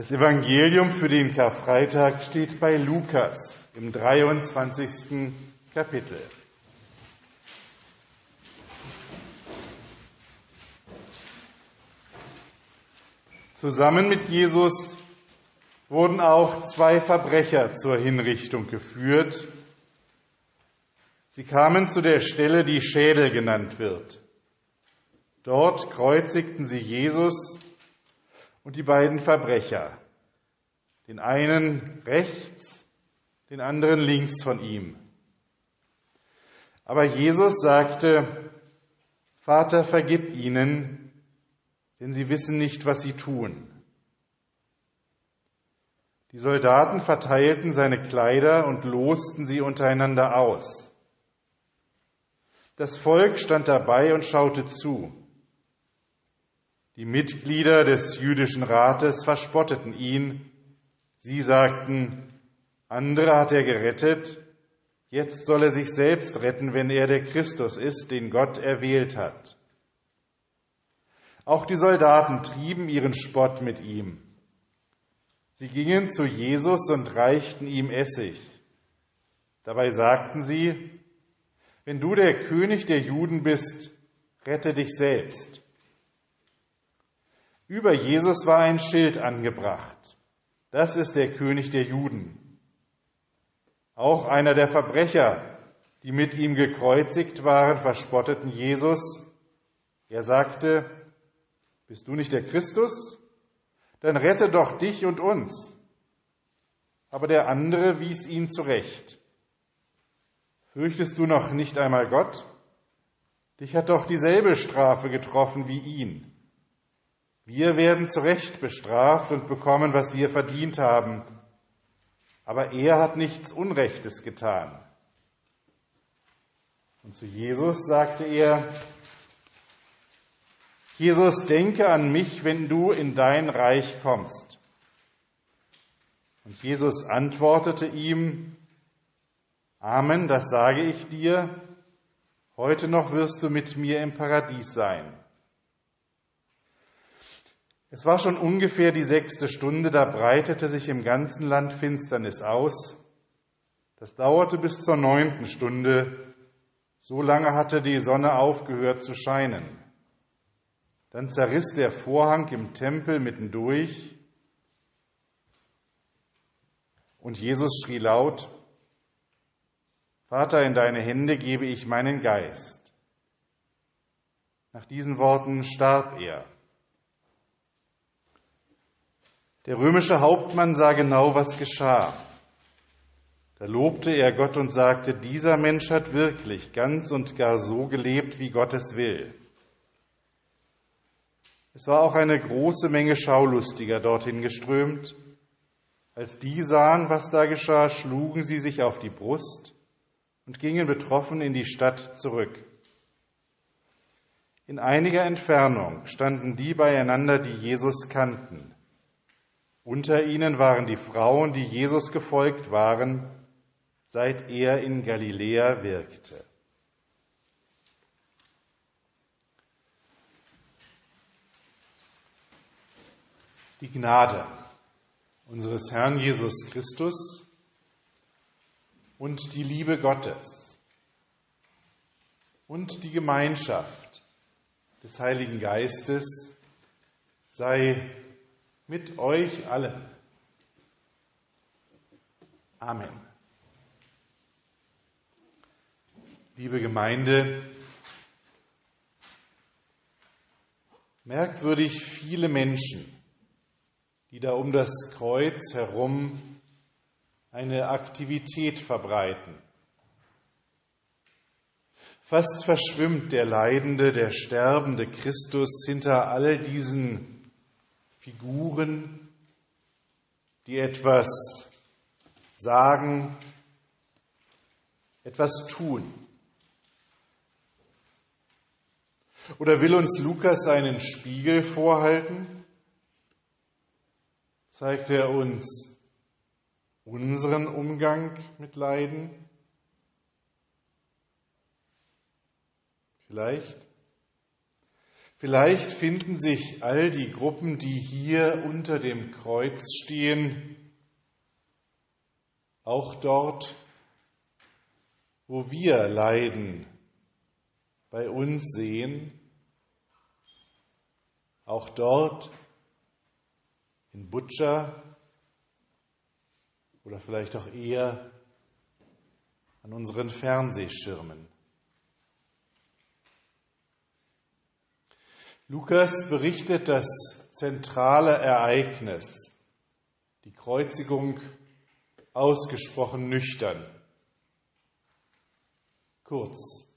Das Evangelium für den Karfreitag steht bei Lukas im 23. Kapitel. Zusammen mit Jesus wurden auch zwei Verbrecher zur Hinrichtung geführt. Sie kamen zu der Stelle, die Schädel genannt wird. Dort kreuzigten sie Jesus und die beiden Verbrecher, den einen rechts, den anderen links von ihm. Aber Jesus sagte, Vater, vergib ihnen, denn sie wissen nicht, was sie tun. Die Soldaten verteilten seine Kleider und losten sie untereinander aus. Das Volk stand dabei und schaute zu. Die Mitglieder des jüdischen Rates verspotteten ihn. Sie sagten, andere hat er gerettet, jetzt soll er sich selbst retten, wenn er der Christus ist, den Gott erwählt hat. Auch die Soldaten trieben ihren Spott mit ihm. Sie gingen zu Jesus und reichten ihm Essig. Dabei sagten sie, wenn du der König der Juden bist, rette dich selbst. Über Jesus war ein Schild angebracht. Das ist der König der Juden. Auch einer der Verbrecher, die mit ihm gekreuzigt waren, verspotteten Jesus. Er sagte, bist du nicht der Christus? Dann rette doch dich und uns. Aber der andere wies ihn zurecht. Fürchtest du noch nicht einmal Gott? Dich hat doch dieselbe Strafe getroffen wie ihn. Wir werden zu Recht bestraft und bekommen, was wir verdient haben. Aber er hat nichts Unrechtes getan. Und zu Jesus sagte er, Jesus, denke an mich, wenn du in dein Reich kommst. Und Jesus antwortete ihm, Amen, das sage ich dir, heute noch wirst du mit mir im Paradies sein. Es war schon ungefähr die sechste Stunde, da breitete sich im ganzen Land Finsternis aus. Das dauerte bis zur neunten Stunde. So lange hatte die Sonne aufgehört zu scheinen. Dann zerriss der Vorhang im Tempel mittendurch und Jesus schrie laut, Vater, in deine Hände gebe ich meinen Geist. Nach diesen Worten starb er. Der römische Hauptmann sah genau, was geschah. Da lobte er Gott und sagte, dieser Mensch hat wirklich ganz und gar so gelebt, wie Gott es will. Es war auch eine große Menge Schaulustiger dorthin geströmt. Als die sahen, was da geschah, schlugen sie sich auf die Brust und gingen betroffen in die Stadt zurück. In einiger Entfernung standen die beieinander, die Jesus kannten. Unter ihnen waren die Frauen, die Jesus gefolgt waren, seit er in Galiläa wirkte. Die Gnade unseres Herrn Jesus Christus und die Liebe Gottes und die Gemeinschaft des Heiligen Geistes sei mit euch allen. Amen. Liebe Gemeinde, merkwürdig viele Menschen, die da um das Kreuz herum eine Aktivität verbreiten. Fast verschwimmt der leidende, der sterbende Christus hinter all diesen Figuren, die etwas sagen, etwas tun. Oder will uns Lukas einen Spiegel vorhalten? Zeigt er uns unseren Umgang mit Leiden? Vielleicht? Vielleicht finden sich all die Gruppen, die hier unter dem Kreuz stehen, auch dort, wo wir Leiden bei uns sehen, auch dort in Butcher oder vielleicht auch eher an unseren Fernsehschirmen. Lukas berichtet das zentrale Ereignis, die Kreuzigung, ausgesprochen nüchtern. Kurz.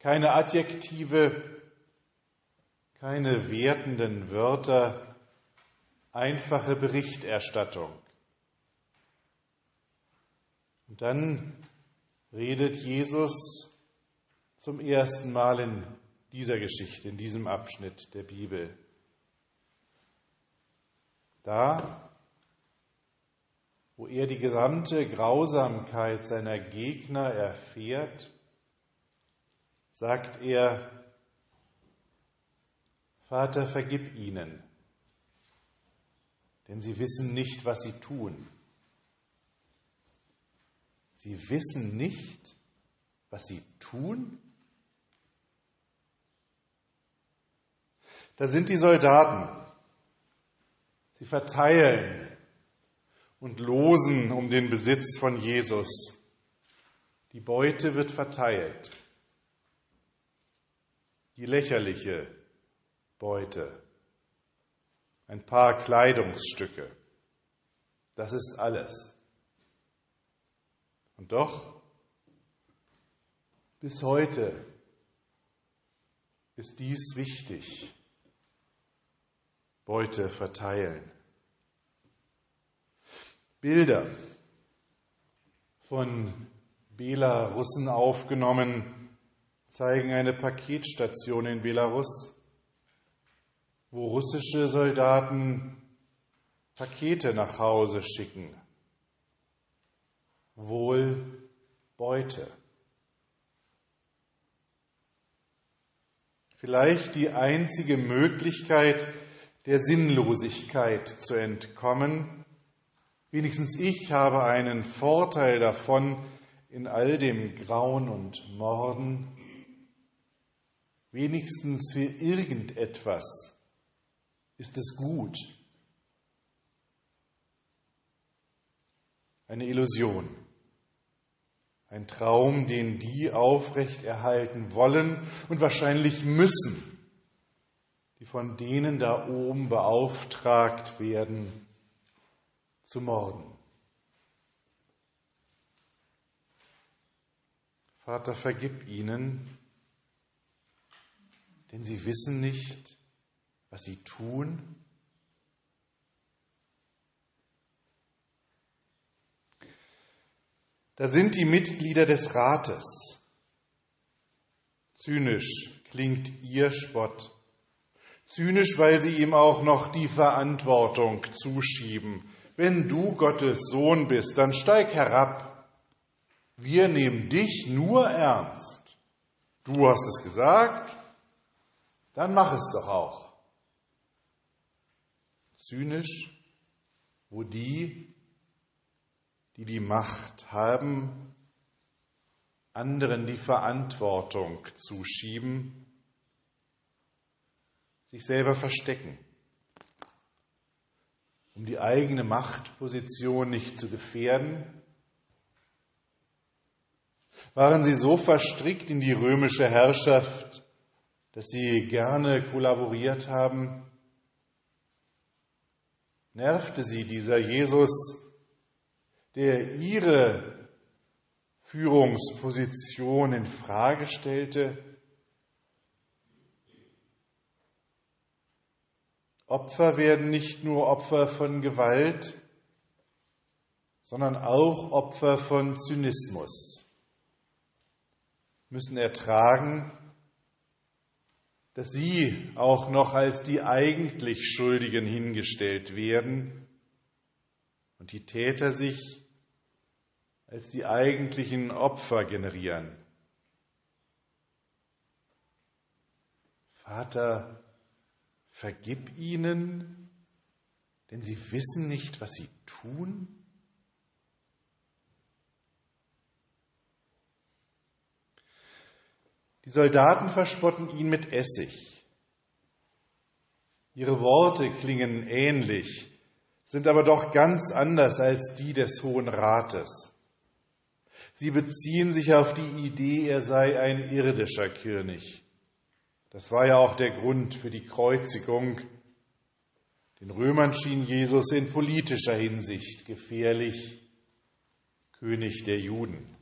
Keine Adjektive, keine wertenden Wörter, einfache Berichterstattung. Und dann redet Jesus zum ersten Mal in dieser Geschichte, in diesem Abschnitt der Bibel. Da, wo er die gesamte Grausamkeit seiner Gegner erfährt, sagt er, Vater, vergib ihnen, denn sie wissen nicht, was sie tun. Sie wissen nicht, was sie tun? Da sind die Soldaten. Sie verteilen und losen um den Besitz von Jesus. Die Beute wird verteilt. Die lächerliche Beute. Ein paar Kleidungsstücke. Das ist alles. Und doch, bis heute ist dies wichtig. Beute verteilen. Bilder von Belarussen aufgenommen zeigen eine Paketstation in Belarus, wo russische Soldaten Pakete nach Hause schicken. Wohl Beute. Vielleicht die einzige Möglichkeit, der Sinnlosigkeit zu entkommen. Wenigstens ich habe einen Vorteil davon in all dem Grauen und Morden. Wenigstens für irgendetwas ist es gut. Eine Illusion, ein Traum, den die aufrechterhalten wollen und wahrscheinlich müssen die von denen da oben beauftragt werden, zu morden. Vater, vergib ihnen, denn sie wissen nicht, was sie tun. Da sind die Mitglieder des Rates. Zynisch klingt ihr Spott. Zynisch, weil sie ihm auch noch die Verantwortung zuschieben. Wenn du Gottes Sohn bist, dann steig herab. Wir nehmen dich nur ernst. Du hast es gesagt, dann mach es doch auch. Zynisch, wo die, die die Macht haben, anderen die Verantwortung zuschieben sich selber verstecken, um die eigene Machtposition nicht zu gefährden? Waren sie so verstrickt in die römische Herrschaft, dass sie gerne kollaboriert haben? Nervte sie dieser Jesus, der ihre Führungsposition in Frage stellte? Opfer werden nicht nur Opfer von Gewalt, sondern auch Opfer von Zynismus, müssen ertragen, dass sie auch noch als die eigentlich Schuldigen hingestellt werden und die Täter sich als die eigentlichen Opfer generieren. Vater, vergib ihnen, denn sie wissen nicht, was sie tun? Die Soldaten verspotten ihn mit Essig. Ihre Worte klingen ähnlich, sind aber doch ganz anders als die des Hohen Rates. Sie beziehen sich auf die Idee, er sei ein irdischer König. Das war ja auch der Grund für die Kreuzigung. Den Römern schien Jesus in politischer Hinsicht gefährlich, König der Juden.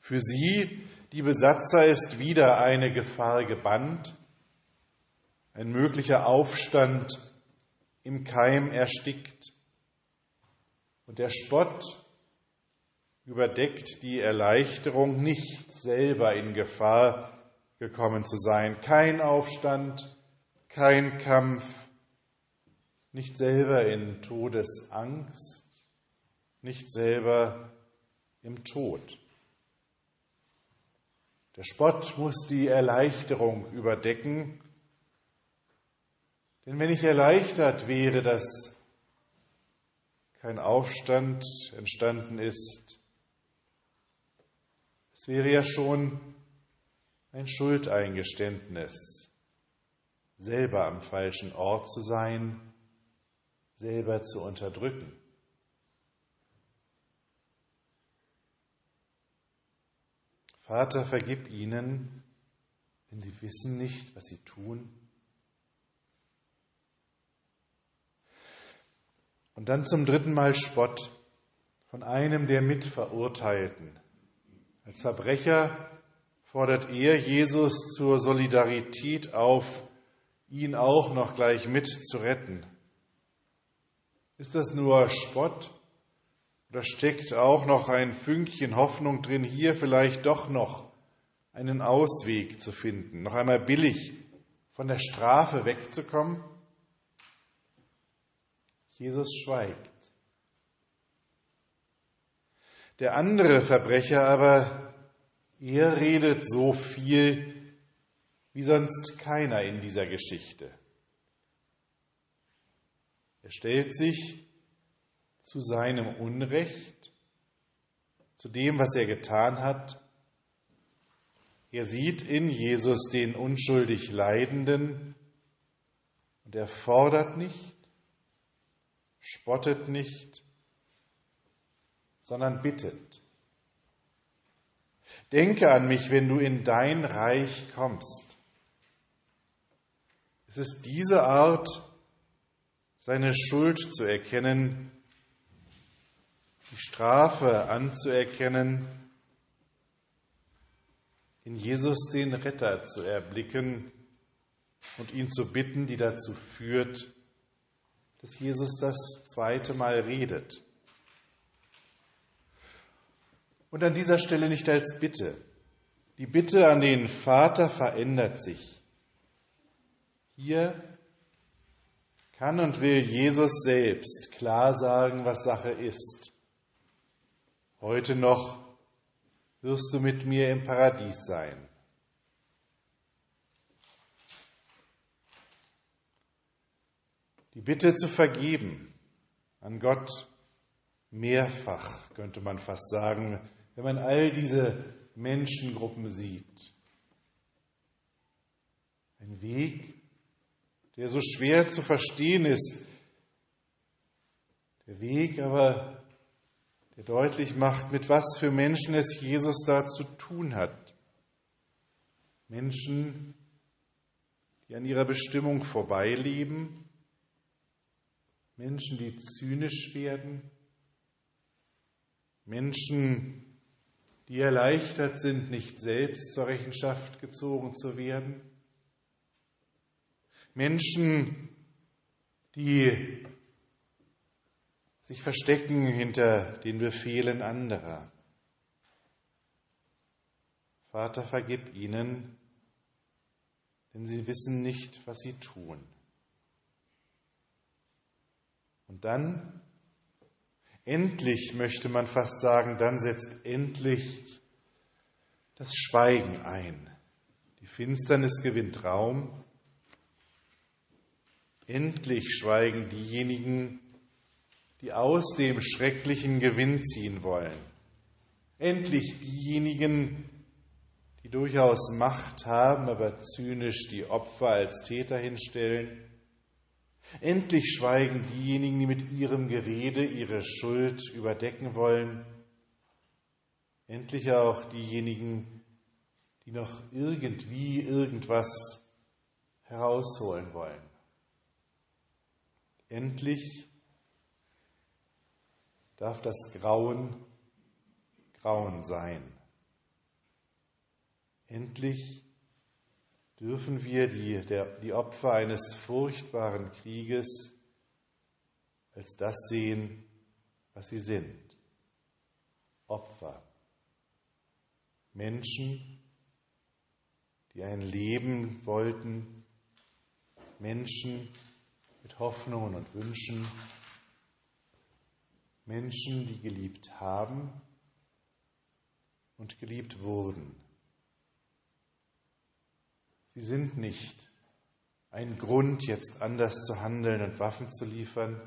Für sie, die Besatzer, ist wieder eine Gefahr gebannt, ein möglicher Aufstand im Keim erstickt. Und der Spott überdeckt die Erleichterung, nicht selber in Gefahr gekommen zu sein. Kein Aufstand, kein Kampf, nicht selber in Todesangst, nicht selber im Tod. Der Spott muss die Erleichterung überdecken, denn wenn ich erleichtert wäre, dass kein Aufstand entstanden ist, es wäre ja schon ein Schuldeingeständnis, selber am falschen Ort zu sein, selber zu unterdrücken. Vater, vergib ihnen, denn sie wissen nicht, was sie tun. Und dann zum dritten Mal Spott von einem der Mitverurteilten. Als Verbrecher fordert er Jesus zur Solidarität auf, ihn auch noch gleich mit zu retten. Ist das nur Spott oder steckt auch noch ein Fünkchen Hoffnung drin, hier vielleicht doch noch einen Ausweg zu finden, noch einmal billig von der Strafe wegzukommen? Jesus schweigt. Der andere Verbrecher aber, er redet so viel wie sonst keiner in dieser Geschichte. Er stellt sich zu seinem Unrecht, zu dem, was er getan hat. Er sieht in Jesus den unschuldig Leidenden und er fordert nicht, spottet nicht, sondern bittet. Denke an mich, wenn du in dein Reich kommst. Es ist diese Art, seine Schuld zu erkennen, die Strafe anzuerkennen, in Jesus den Retter zu erblicken und ihn zu bitten, die dazu führt, dass Jesus das zweite Mal redet. Und an dieser Stelle nicht als Bitte. Die Bitte an den Vater verändert sich. Hier kann und will Jesus selbst klar sagen, was Sache ist. Heute noch wirst du mit mir im Paradies sein. Die Bitte zu vergeben an Gott mehrfach, könnte man fast sagen, wenn man all diese Menschengruppen sieht. Ein Weg, der so schwer zu verstehen ist. Der Weg aber, der deutlich macht, mit was für Menschen es Jesus da zu tun hat. Menschen, die an ihrer Bestimmung vorbeileben, Menschen, die zynisch werden, Menschen, die erleichtert sind, nicht selbst zur Rechenschaft gezogen zu werden, Menschen, die sich verstecken hinter den Befehlen anderer. Vater, vergib ihnen, denn sie wissen nicht, was sie tun. Und dann, endlich möchte man fast sagen, dann setzt endlich das Schweigen ein. Die Finsternis gewinnt Raum Endlich schweigen diejenigen, die aus dem Schrecklichen Gewinn ziehen wollen. Endlich diejenigen, die durchaus Macht haben, aber zynisch die Opfer als Täter hinstellen. Endlich schweigen diejenigen, die mit ihrem Gerede ihre Schuld überdecken wollen. Endlich auch diejenigen, die noch irgendwie irgendwas herausholen wollen. Endlich darf das Grauen Grauen sein. Endlich dürfen wir die, der, die Opfer eines furchtbaren Krieges als das sehen, was sie sind. Opfer. Menschen, die ein Leben wollten, Menschen mit Hoffnungen und Wünschen, Menschen, die geliebt haben und geliebt wurden. Sie sind nicht ein Grund, jetzt anders zu handeln und Waffen zu liefern.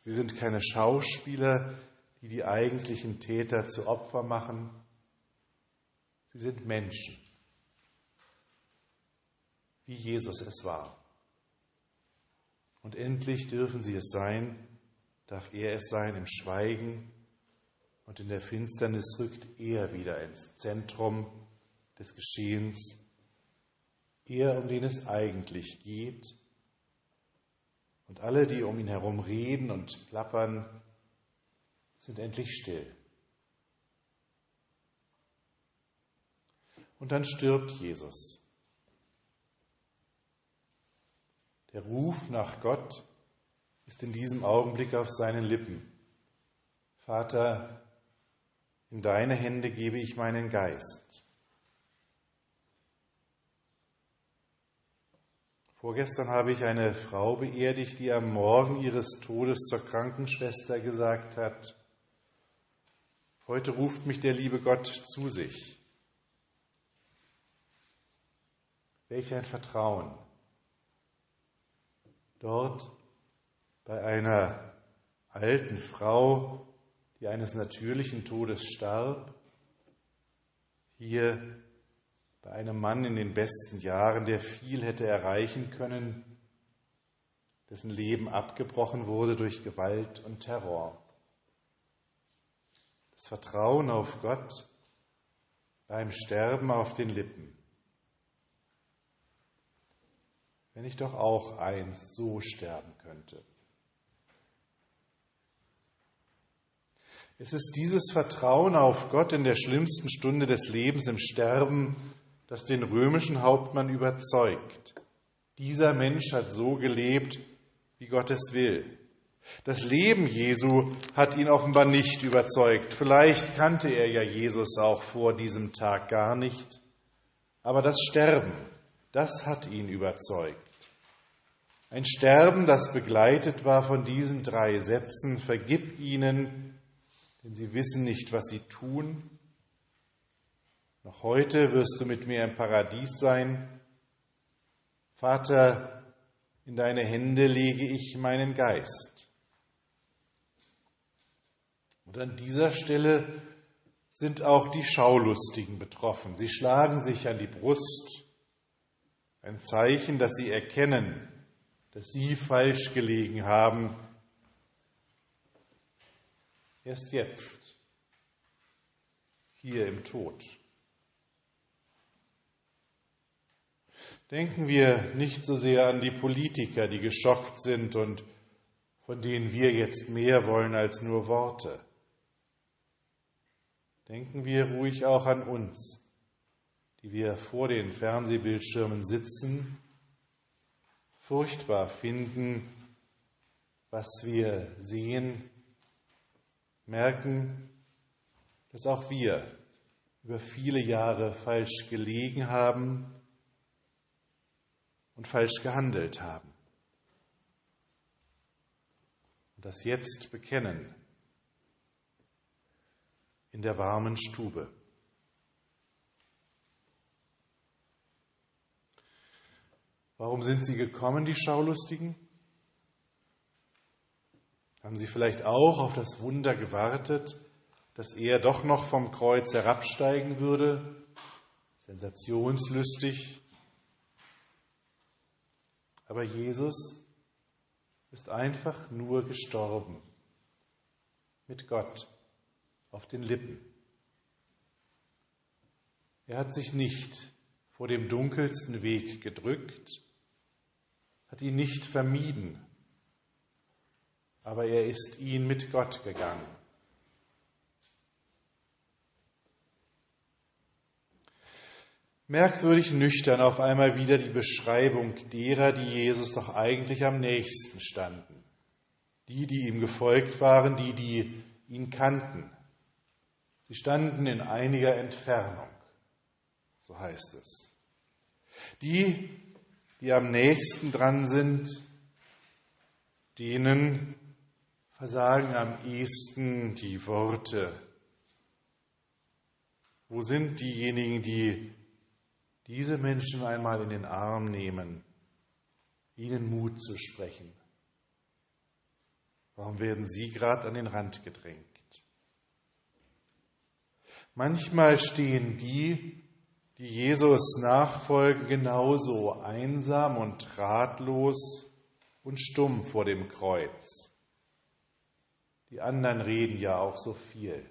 Sie sind keine Schauspieler, die die eigentlichen Täter zu Opfer machen. Sie sind Menschen, wie Jesus es war. Und endlich dürfen sie es sein, darf er es sein im Schweigen und in der Finsternis rückt er wieder ins Zentrum des Geschehens, er, um den es eigentlich geht. Und alle, die um ihn herum reden und plappern, sind endlich still. Und dann stirbt Jesus. Der Ruf nach Gott ist in diesem Augenblick auf seinen Lippen. Vater, in deine Hände gebe ich meinen Geist. Vorgestern habe ich eine Frau beerdigt, die am Morgen ihres Todes zur Krankenschwester gesagt hat, heute ruft mich der liebe Gott zu sich. Welch ein Vertrauen. Dort bei einer alten Frau, die eines natürlichen Todes starb, hier bei einem Mann in den besten Jahren, der viel hätte erreichen können, dessen Leben abgebrochen wurde durch Gewalt und Terror. Das Vertrauen auf Gott beim Sterben auf den Lippen. Wenn ich doch auch einst so sterben könnte. Es ist dieses Vertrauen auf Gott in der schlimmsten Stunde des Lebens im Sterben, das den römischen Hauptmann überzeugt. Dieser Mensch hat so gelebt, wie Gott es will. Das Leben Jesu hat ihn offenbar nicht überzeugt. Vielleicht kannte er ja Jesus auch vor diesem Tag gar nicht. Aber das Sterben, das hat ihn überzeugt. Ein Sterben, das begleitet war von diesen drei Sätzen, vergib ihnen, denn sie wissen nicht, was sie tun, noch heute wirst du mit mir im Paradies sein. Vater, in deine Hände lege ich meinen Geist. Und an dieser Stelle sind auch die Schaulustigen betroffen. Sie schlagen sich an die Brust. Ein Zeichen, dass sie erkennen, dass sie falsch gelegen haben. Erst jetzt, hier im Tod. Denken wir nicht so sehr an die Politiker, die geschockt sind und von denen wir jetzt mehr wollen als nur Worte. Denken wir ruhig auch an uns, die wir vor den Fernsehbildschirmen sitzen, furchtbar finden, was wir sehen, merken, dass auch wir über viele Jahre falsch gelegen haben und falsch gehandelt haben. Und das jetzt bekennen in der warmen Stube. Warum sind sie gekommen, die Schaulustigen? Haben sie vielleicht auch auf das Wunder gewartet, dass er doch noch vom Kreuz herabsteigen würde? Sensationslüstig. Aber Jesus ist einfach nur gestorben. Mit Gott auf den Lippen. Er hat sich nicht vor dem dunkelsten Weg gedrückt, hat ihn nicht vermieden, aber er ist ihn mit Gott gegangen. Merkwürdig nüchtern auf einmal wieder die Beschreibung derer, die Jesus doch eigentlich am nächsten standen. Die, die ihm gefolgt waren, die, die ihn kannten. Sie standen in einiger Entfernung, so heißt es. Die, die am nächsten dran sind, denen versagen am ehesten die Worte. Wo sind diejenigen, die diese Menschen einmal in den Arm nehmen, ihnen Mut zu sprechen. Warum werden sie gerade an den Rand gedrängt? Manchmal stehen die, die Jesus nachfolgen, genauso einsam und ratlos und stumm vor dem Kreuz. Die anderen reden ja auch so viel.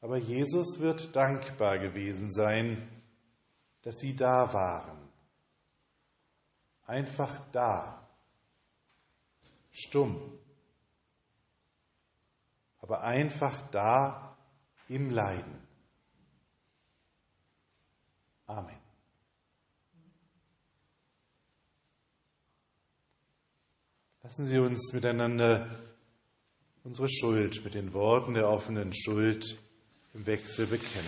Aber Jesus wird dankbar gewesen sein, dass sie da waren. Einfach da. Stumm. Aber einfach da im Leiden. Amen. Lassen Sie uns miteinander unsere Schuld mit den Worten der offenen Schuld Wechsel bekennen.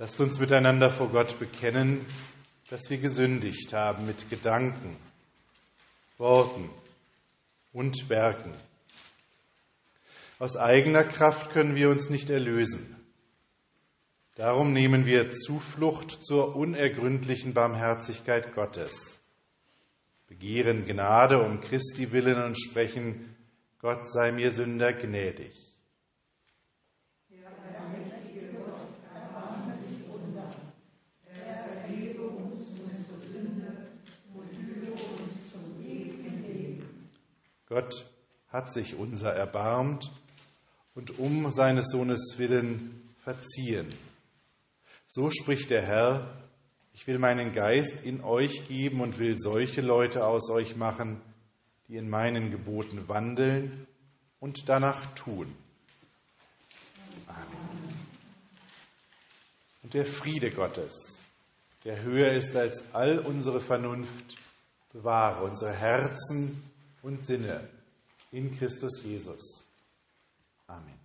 Lasst uns miteinander vor Gott bekennen, dass wir gesündigt haben mit Gedanken, Worten und Werken. Aus eigener Kraft können wir uns nicht erlösen. Darum nehmen wir Zuflucht zur unergründlichen Barmherzigkeit Gottes, begehren Gnade um Christi willen und sprechen, Gott sei mir Sünder gnädig. Gott hat sich unser erbarmt und um seines Sohnes willen verziehen. So spricht der Herr, ich will meinen Geist in euch geben und will solche Leute aus euch machen, die in meinen Geboten wandeln und danach tun. Amen. Und der Friede Gottes, der höher ist als all unsere Vernunft, bewahre unsere Herzen und Sinne in Christus Jesus. Amen.